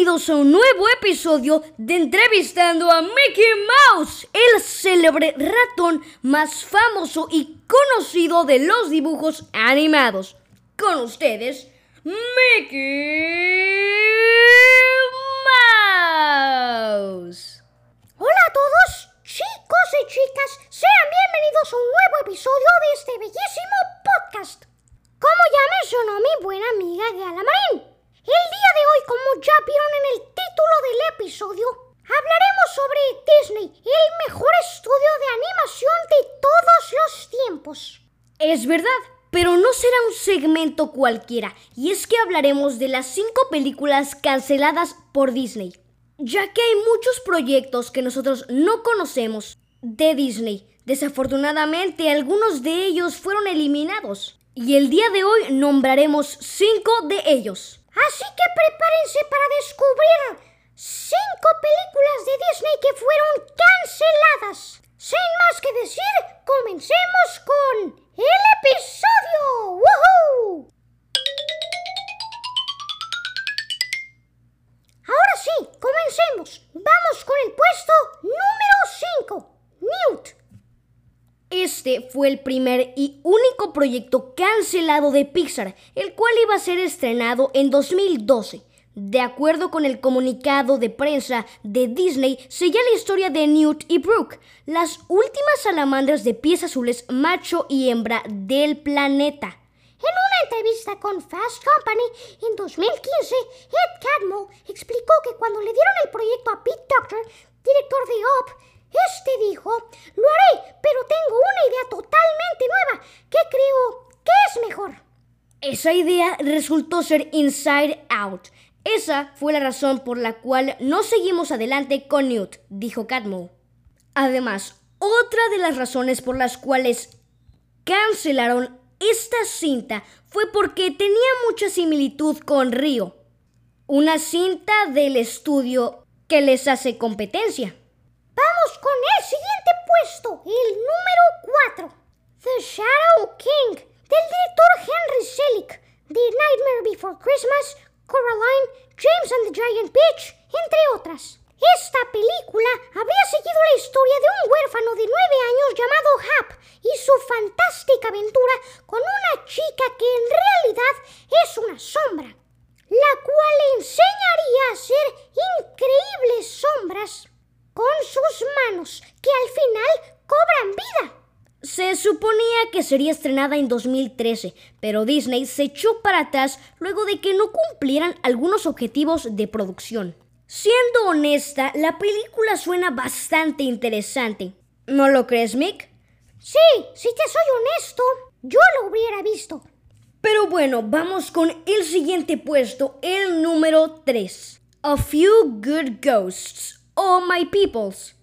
bienvenidos a un nuevo episodio de Entrevistando a Mickey Mouse, el célebre ratón más famoso y conocido de los dibujos animados. Con ustedes, Mickey Mouse. Hola a todos, chicos y chicas, sean bienvenidos a un nuevo episodio de este bellísimo podcast. Como ya mencionó mi buena amiga Gala Marín, el día de hoy, como ya vieron en el título del episodio, hablaremos sobre Disney, el mejor estudio de animación de todos los tiempos. Es verdad, pero no será un segmento cualquiera, y es que hablaremos de las cinco películas canceladas por Disney, ya que hay muchos proyectos que nosotros no conocemos de Disney. Desafortunadamente, algunos de ellos fueron eliminados, y el día de hoy nombraremos cinco de ellos. Así que prepárense para descubrir cinco películas de Disney que fueron canceladas. Sin más que decir, comencemos con Este fue el primer y único proyecto cancelado de Pixar, el cual iba a ser estrenado en 2012. De acuerdo con el comunicado de prensa de Disney, seguía la historia de Newt y Brooke, las últimas salamandras de pies azules macho y hembra del planeta. En una entrevista con Fast Company en 2015, Ed Catmull explicó que cuando le dieron el proyecto a Pete Doctor, director de Up, este dijo, lo haré, pero tengo una idea totalmente nueva que creo que es mejor. Esa idea resultó ser Inside Out. Esa fue la razón por la cual no seguimos adelante con Newt, dijo Catmull. Además, otra de las razones por las cuales cancelaron esta cinta fue porque tenía mucha similitud con Río, una cinta del estudio que les hace competencia. Con el siguiente puesto, el número 4. The Shadow King, del director Henry Selick, de Nightmare Before Christmas, Coraline, James and the Giant Peach, entre otras. Esta película habría seguido la historia de un huérfano de 9 años llamado Hap y su fantástica aventura con una chica que en realidad es una sombra, la cual le enseñaría a hacer increíbles sombras con sus manos que al final cobran vida. Se suponía que sería estrenada en 2013, pero Disney se echó para atrás luego de que no cumplieran algunos objetivos de producción. Siendo honesta, la película suena bastante interesante. ¿No lo crees, Mick? Sí, si te soy honesto, yo lo hubiera visto. Pero bueno, vamos con el siguiente puesto, el número 3. A Few Good Ghosts, Oh My Peoples.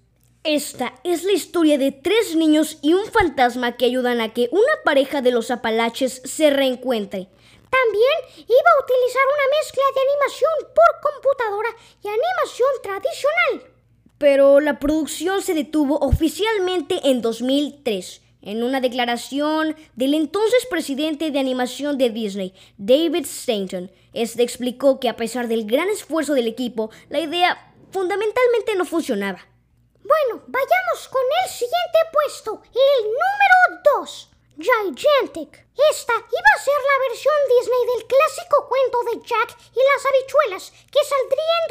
Esta es la historia de tres niños y un fantasma que ayudan a que una pareja de los Apalaches se reencuentre. También iba a utilizar una mezcla de animación por computadora y animación tradicional. Pero la producción se detuvo oficialmente en 2003. En una declaración del entonces presidente de animación de Disney, David Stanton, este explicó que a pesar del gran esfuerzo del equipo, la idea fundamentalmente no funcionaba. Bueno, vayamos con el siguiente puesto, el número 2. Gigantic. Esta iba a ser la versión Disney del clásico cuento de Jack y las habichuelas, que saldría en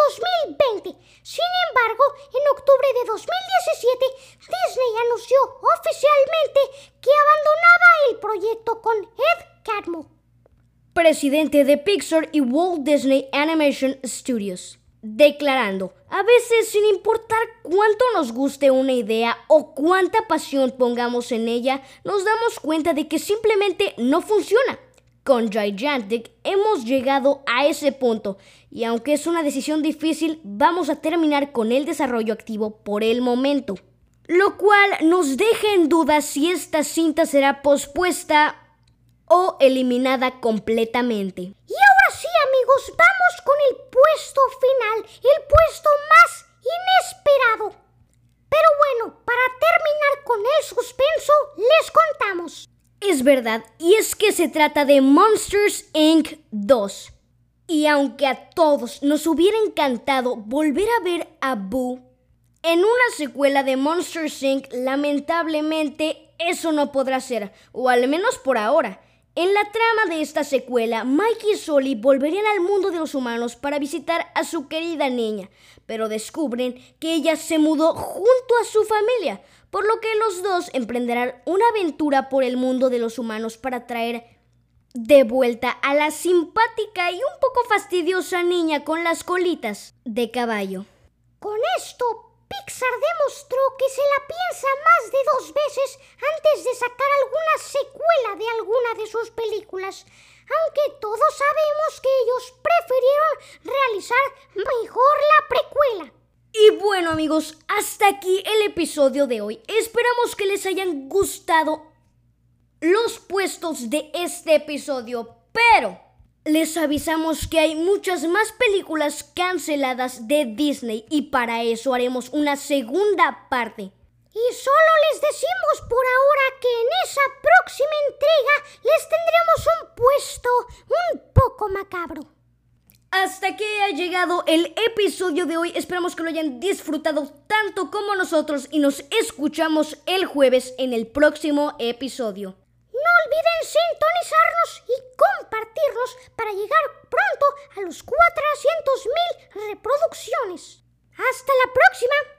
2020. Sin embargo, en octubre de 2017, Disney anunció oficialmente que abandonaba el proyecto con Ed Catmull, presidente de Pixar y Walt Disney Animation Studios declarando, a veces sin importar cuánto nos guste una idea o cuánta pasión pongamos en ella, nos damos cuenta de que simplemente no funciona. Con Gigantic hemos llegado a ese punto y aunque es una decisión difícil, vamos a terminar con el desarrollo activo por el momento. Lo cual nos deja en duda si esta cinta será pospuesta o eliminada completamente. Y ahora sí amigos, vamos con el puesto final, el puesto más inesperado. Pero bueno, para terminar con el suspenso, les contamos. Es verdad, y es que se trata de Monsters Inc. 2. Y aunque a todos nos hubiera encantado volver a ver a Boo en una secuela de Monster Inc., lamentablemente eso no podrá ser, o al menos por ahora. En la trama de esta secuela, Mike y Sully volverían al mundo de los humanos para visitar a su querida niña, pero descubren que ella se mudó junto a su familia, por lo que los dos emprenderán una aventura por el mundo de los humanos para traer de vuelta a la simpática y un poco fastidiosa niña con las colitas de caballo. Demostró que se la piensa más de dos veces antes de sacar alguna secuela de alguna de sus películas, aunque todos sabemos que ellos prefirieron realizar mejor la precuela. Y bueno amigos, hasta aquí el episodio de hoy. Esperamos que les hayan gustado los puestos de este episodio, pero les avisamos que hay muchas más películas canceladas de Disney y para eso haremos una segunda parte. Y solo les decimos por ahora que en esa próxima entrega les tendremos un puesto un poco macabro. Hasta aquí ha llegado el episodio de hoy. Esperamos que lo hayan disfrutado tanto como nosotros y nos escuchamos el jueves en el próximo episodio. No olviden sintonizarnos y compartirnos para llegar pronto a los 400.000 reproducciones. ¡Hasta la próxima!